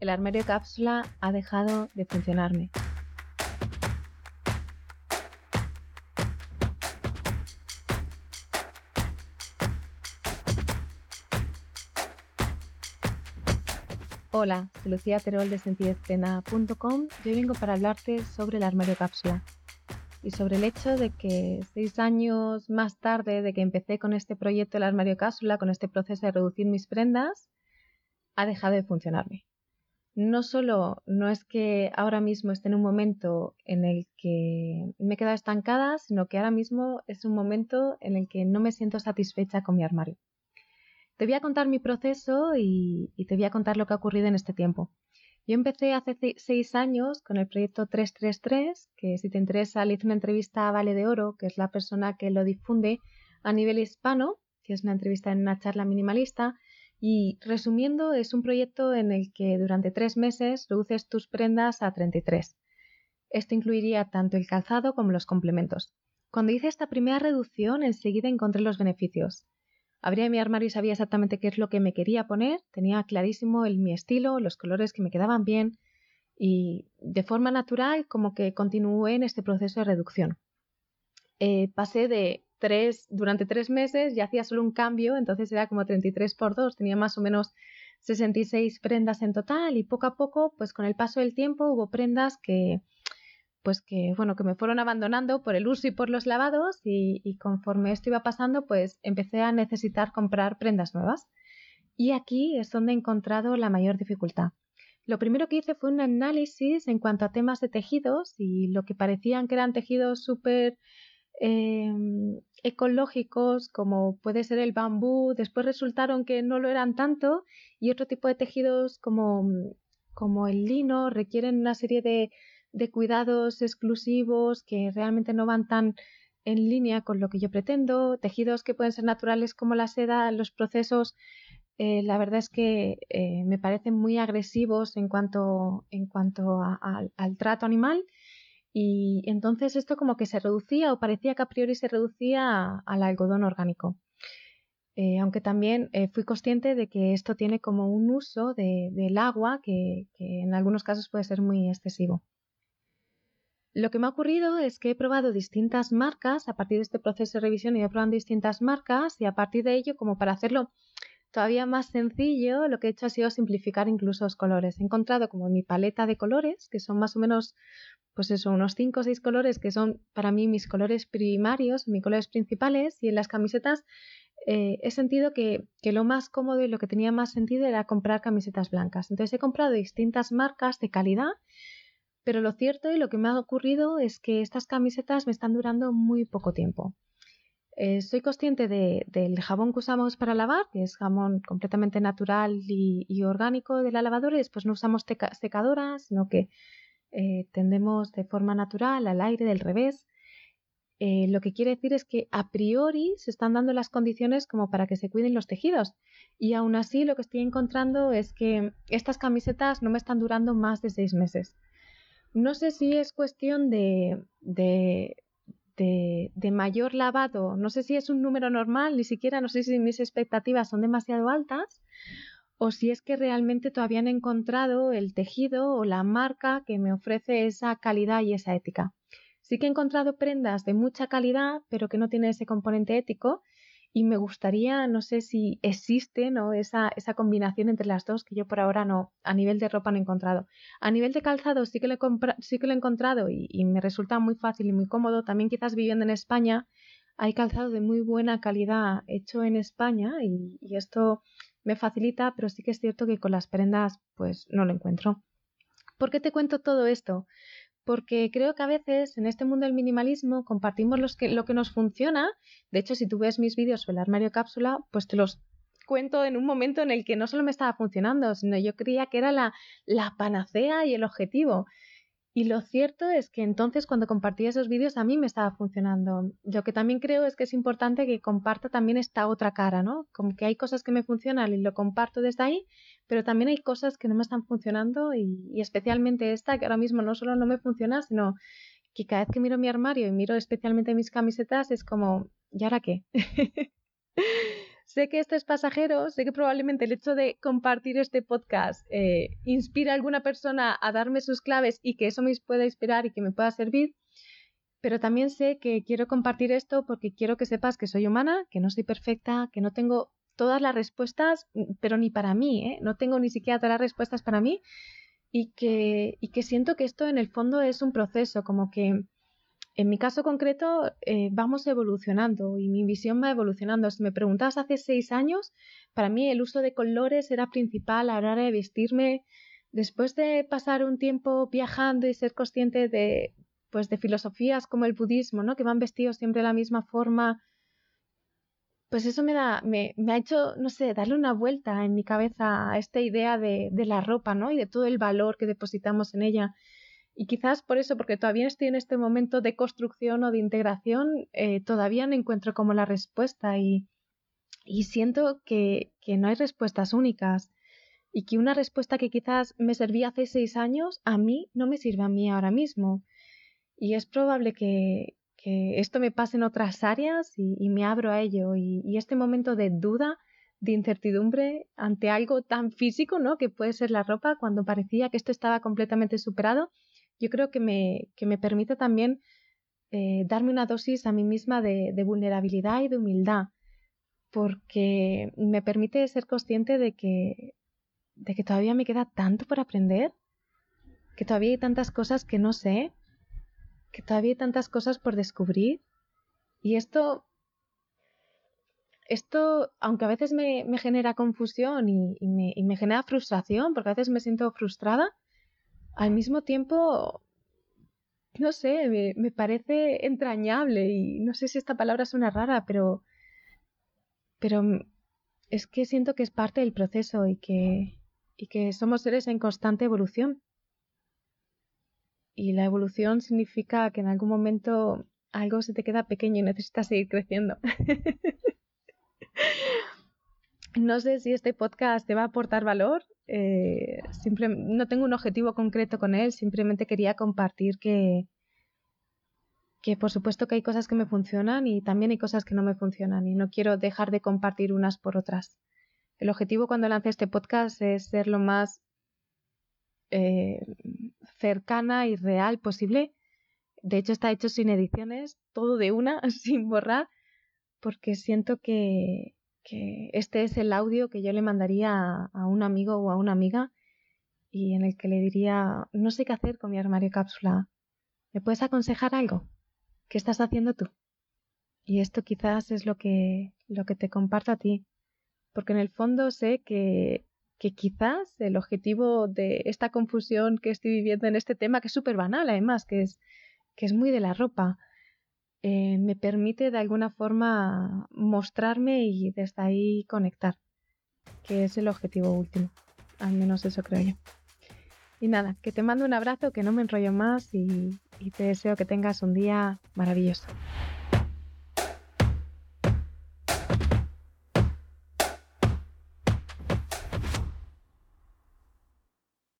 el armario cápsula ha dejado de funcionarme. Hola, soy Lucía Terol de sentidezplena.com y hoy vengo para hablarte sobre el armario cápsula y sobre el hecho de que seis años más tarde de que empecé con este proyecto del armario cápsula, con este proceso de reducir mis prendas, ha dejado de funcionarme no solo no es que ahora mismo esté en un momento en el que me he quedado estancada, sino que ahora mismo es un momento en el que no me siento satisfecha con mi armario. Te voy a contar mi proceso y, te voy a contar lo que ha ocurrido en este tiempo. Yo empecé hace seis años con el proyecto 333, que si te interesa le hice una entrevista a Vale de Oro, que es la persona que lo difunde a nivel hispano, que es una entrevista en una charla minimalista, y resumiendo, es un proyecto en el que durante tres meses reduces tus prendas a 33. Esto incluiría tanto el calzado como los complementos. Cuando hice esta primera reducción, enseguida encontré los beneficios. Abría mi armario y sabía exactamente qué es lo que me quería poner, tenía clarísimo el, mi estilo, los colores que me quedaban bien y de forma natural como que continué en este proceso de reducción. Eh, pasé de durante tres meses ya hacía solo un cambio, entonces era como 33 por 2, tenía más o menos 66 prendas en total y poco a poco, pues con el paso del tiempo hubo prendas que, pues que, bueno, que me fueron abandonando por el uso y por los lavados y, y conforme esto iba pasando, pues empecé a necesitar comprar prendas nuevas. Y aquí es donde he encontrado la mayor dificultad. Lo primero que hice fue un análisis en cuanto a temas de tejidos y lo que parecían que eran tejidos súper Em, ecológicos como puede ser el bambú, después resultaron que no lo eran tanto y otro tipo de tejidos como, como el lino requieren una serie de, de cuidados exclusivos que realmente no van tan en línea con lo que yo pretendo, tejidos que pueden ser naturales como la seda, los procesos eh, la verdad es que eh, me parecen muy agresivos en cuanto, en cuanto al trato animal y entonces esto como que se reducía o parecía que a priori se reducía al algodón orgánico. Eh, aunque también eh, fui consciente de que esto tiene como un uso del agua que, que en algunos casos puede ser muy excesivo. Lo que me ha ocurrido es que he probado distintas marcas a partir de este proceso de revisión he probado distintas marcas y a partir de ello como para hacerlo todavía más sencillo lo que he hecho ha sido simplificar incluso los colores. He encontrado como mi paleta de colores que son más o menos pues eso, unos 5 o 6 colores que son para mí mis colores primarios, mis colores principales, y en las camisetas eh, he sentido que, lo más cómodo y lo que tenía más sentido era comprar camisetas blancas. Entonces he comprado distintas marcas de calidad, pero lo cierto y lo que me ha ocurrido es que estas camisetas me están durando muy poco tiempo. Eh, soy consciente del jabón que usamos para lavar, que es jabón completamente natural y, orgánico de la lavadora, y después no usamos secadoras, sino que eh, tendemos de forma natural al aire del revés. Eh, lo que quiere decir es que a priori se están dando las condiciones como para que se cuiden los tejidos. Y aún así lo que estoy encontrando es que estas camisetas no me están durando más de seis meses. No sé si es cuestión de, de, mayor lavado, no sé si es un número normal, ni siquiera no sé si mis expectativas son demasiado altas o si es que realmente todavía han encontrado el tejido o la marca que me ofrece esa calidad y esa ética. Sí que he encontrado prendas de mucha calidad, pero que no tienen ese componente ético y me gustaría, no sé si existe ¿no? esa, esa combinación entre las dos que yo por ahora no, a nivel de ropa no he encontrado. A nivel de calzado sí que lo he, sí que lo he encontrado y, me resulta muy fácil y muy cómodo. También quizás viviendo en España hay calzado de muy buena calidad hecho en España y esto me facilita, pero sí que es cierto que con las prendas pues no lo encuentro. ¿Por qué te cuento todo esto? Porque creo que a veces en este mundo del minimalismo compartimos los que, lo que nos funciona. De hecho, si tú ves mis vídeos sobre el armario cápsula, pues te los cuento en un momento en el que no solo me estaba funcionando, sino yo creía que era la, la panacea y el objetivo. Y lo cierto es que entonces cuando compartí esos vídeos a mí me estaba funcionando. Lo que también creo es que es importante que comparta también esta otra cara, ¿no? Como que hay cosas que me funcionan y lo comparto desde ahí, pero también hay cosas que no me están funcionando y, especialmente esta que ahora mismo no solo no me funciona, sino que cada vez que miro mi armario y miro especialmente mis camisetas es como, ¿y ahora qué? sé que esto es pasajero, sé que probablemente el hecho de compartir este podcast eh, inspira a alguna persona a darme sus claves y que eso me pueda inspirar y que me pueda servir, pero también sé que quiero compartir esto porque quiero que sepas que soy humana, que no soy perfecta, que no tengo todas las respuestas, pero ni para mí, ¿eh? no tengo ni siquiera todas las respuestas para mí y que, y que siento que esto en el fondo es un proceso, como que en mi caso concreto, eh, vamos evolucionando y mi visión va evolucionando. Si me preguntas hace seis años, para mí el uso de colores era principal a la hora de vestirme. Después de pasar un tiempo viajando y ser consciente de, pues, de filosofías como el budismo, ¿no? que van vestidos siempre de la misma forma, pues eso me, da, me, me, ha hecho, no sé, darle una vuelta en mi cabeza a esta idea de, de la ropa ¿no? y de todo el valor que depositamos en ella. Y quizás por eso, porque todavía estoy en este momento de construcción o de integración, eh, todavía no encuentro como la respuesta y, y siento que, que, no hay respuestas únicas y que una respuesta que quizás me servía hace seis años, a mí no me sirve a mí ahora mismo. Y es probable que, esto me pase en otras áreas y, me abro a ello. Y, y, este momento de duda, de incertidumbre ante algo tan físico, ¿no? Que puede ser la ropa, cuando parecía que esto estaba completamente superado, yo creo que me, que me permite también eh, darme una dosis a mí misma de, de, vulnerabilidad y de humildad, porque me permite ser consciente de que, de que todavía me queda tanto por aprender, que todavía hay tantas cosas que no sé, que todavía hay tantas cosas por descubrir. Y esto, esto aunque a veces me, me genera confusión y, y, me, y me genera frustración, porque a veces me siento frustrada, al mismo tiempo, no sé, me, me, parece entrañable y no sé si esta palabra suena rara, pero, pero es que siento que es parte del proceso y que, y que somos seres en constante evolución. Y la evolución significa que en algún momento algo se te queda pequeño y necesitas seguir creciendo. no sé si este podcast te va a aportar valor eh, no tengo un objetivo concreto con él, simplemente quería compartir que, que por supuesto que hay cosas que me funcionan y también hay cosas que no me funcionan y no quiero dejar de compartir unas por otras. El objetivo cuando lance este podcast es ser lo más eh, cercana y real posible. De hecho está hecho sin ediciones, todo de una, sin borrar, porque siento que, que este es el audio que yo le mandaría a, un amigo o a una amiga y en el que le diría, no sé qué hacer con mi armario cápsula. ¿Me puedes aconsejar algo? ¿Qué estás haciendo tú? Y esto quizás es lo que, lo que te comparto a ti, porque en el fondo sé que, que quizás el objetivo de esta confusión que estoy viviendo en este tema, que es súper banal además, que es, que es muy de la ropa, eh, me permite de alguna forma mostrarme y desde ahí conectar, que es el objetivo último. Al menos eso creo yo. Y nada, que te mando un abrazo, que no me enrollo más y, y te deseo que tengas un día maravilloso.